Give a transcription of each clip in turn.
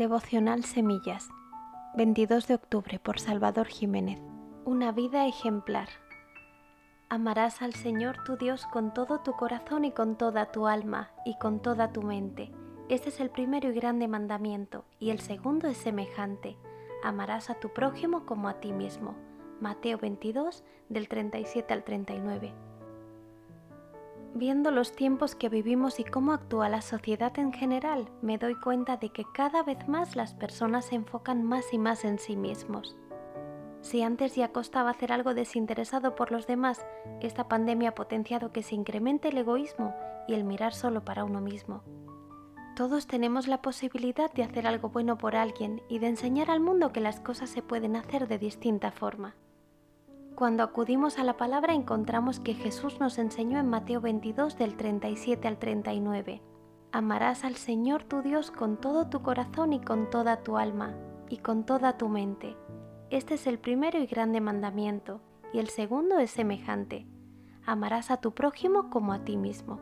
Devocional Semillas, 22 de octubre por Salvador Jiménez. Una vida ejemplar. Amarás al Señor tu Dios con todo tu corazón y con toda tu alma y con toda tu mente. Este es el primero y grande mandamiento, y el segundo es semejante. Amarás a tu prójimo como a ti mismo. Mateo 22, del 37 al 39. Viendo los tiempos que vivimos y cómo actúa la sociedad en general, me doy cuenta de que cada vez más las personas se enfocan más y más en sí mismos. Si antes ya costaba hacer algo desinteresado por los demás, esta pandemia ha potenciado que se incremente el egoísmo y el mirar solo para uno mismo. Todos tenemos la posibilidad de hacer algo bueno por alguien y de enseñar al mundo que las cosas se pueden hacer de distinta forma. Cuando acudimos a la palabra encontramos que Jesús nos enseñó en Mateo 22 del 37 al 39. Amarás al Señor tu Dios con todo tu corazón y con toda tu alma y con toda tu mente. Este es el primero y grande mandamiento, y el segundo es semejante. Amarás a tu prójimo como a ti mismo.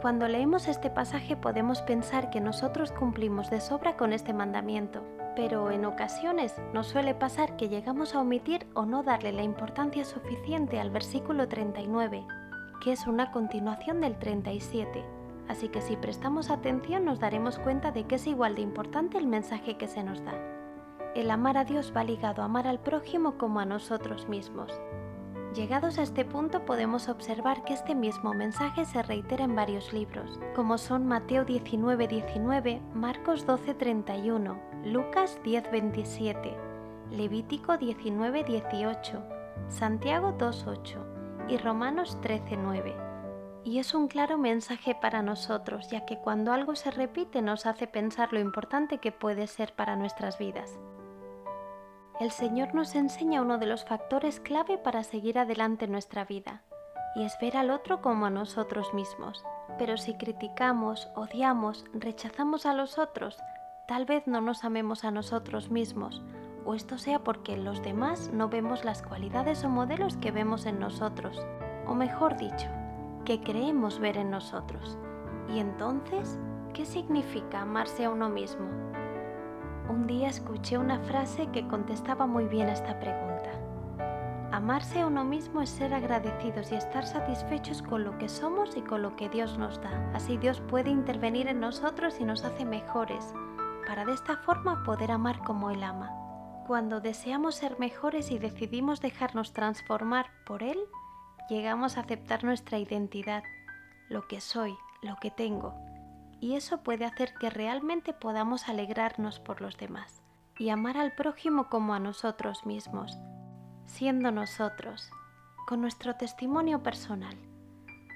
Cuando leemos este pasaje podemos pensar que nosotros cumplimos de sobra con este mandamiento, pero en ocasiones nos suele pasar que llegamos a omitir o no darle la importancia suficiente al versículo 39, que es una continuación del 37. Así que si prestamos atención nos daremos cuenta de que es igual de importante el mensaje que se nos da. El amar a Dios va ligado a amar al prójimo como a nosotros mismos. Llegados a este punto podemos observar que este mismo mensaje se reitera en varios libros, como son Mateo 19:19, Marcos 12:31, Lucas 10:27, Levítico 19:18, Santiago 2:8 y Romanos 13:9. Y es un claro mensaje para nosotros, ya que cuando algo se repite nos hace pensar lo importante que puede ser para nuestras vidas el Señor nos enseña uno de los factores clave para seguir adelante en nuestra vida, y es ver al otro como a nosotros mismos. Pero si criticamos, odiamos, rechazamos a los otros, tal vez no nos amemos a nosotros mismos, o esto sea porque en los demás no vemos las cualidades o modelos que vemos en nosotros, o mejor dicho, que creemos ver en nosotros. Y entonces, ¿qué significa amarse a uno mismo? un día escuché una frase que contestaba muy bien a esta pregunta. Amarse a uno mismo es ser agradecidos y estar satisfechos con lo que somos y con lo que Dios nos da. Así Dios puede intervenir en nosotros y nos hace mejores, para de esta forma poder amar como Él ama. Cuando deseamos ser mejores y decidimos dejarnos transformar por Él, llegamos a aceptar nuestra identidad, lo que soy, lo que tengo, y eso puede hacer que realmente podamos alegrarnos por los demás y amar al prójimo como a nosotros mismos, siendo nosotros, con nuestro testimonio personal,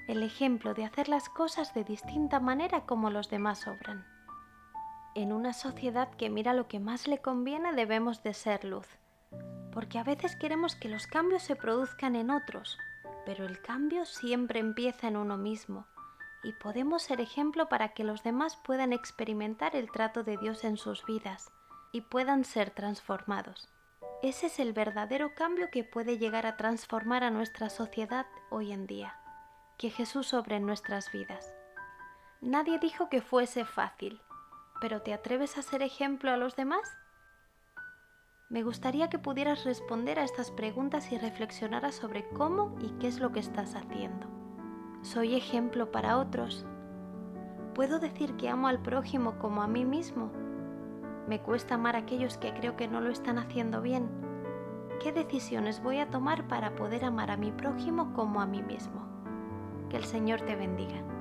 el ejemplo de hacer las cosas de distinta manera como los demás obran. En una sociedad que mira lo que más le conviene debemos de ser luz, porque a veces queremos que los cambios se produzcan en otros, pero el cambio siempre empieza en uno mismo y podemos ser ejemplo para que los demás puedan experimentar el trato de Dios en sus vidas y puedan ser transformados. Ese es el verdadero cambio que puede llegar a transformar a nuestra sociedad hoy en día, que Jesús obre en nuestras vidas. Nadie dijo que fuese fácil, pero ¿te atreves a ser ejemplo a los demás? Me gustaría que pudieras responder a estas preguntas y reflexionaras sobre cómo y qué es lo que estás haciendo. Soy ejemplo para otros. ¿Puedo decir que amo al prójimo como a mí mismo? ¿Me cuesta amar a aquellos que creo que no lo están haciendo bien? ¿Qué decisiones voy a tomar para poder amar a mi prójimo como a mí mismo? Que el Señor te bendiga.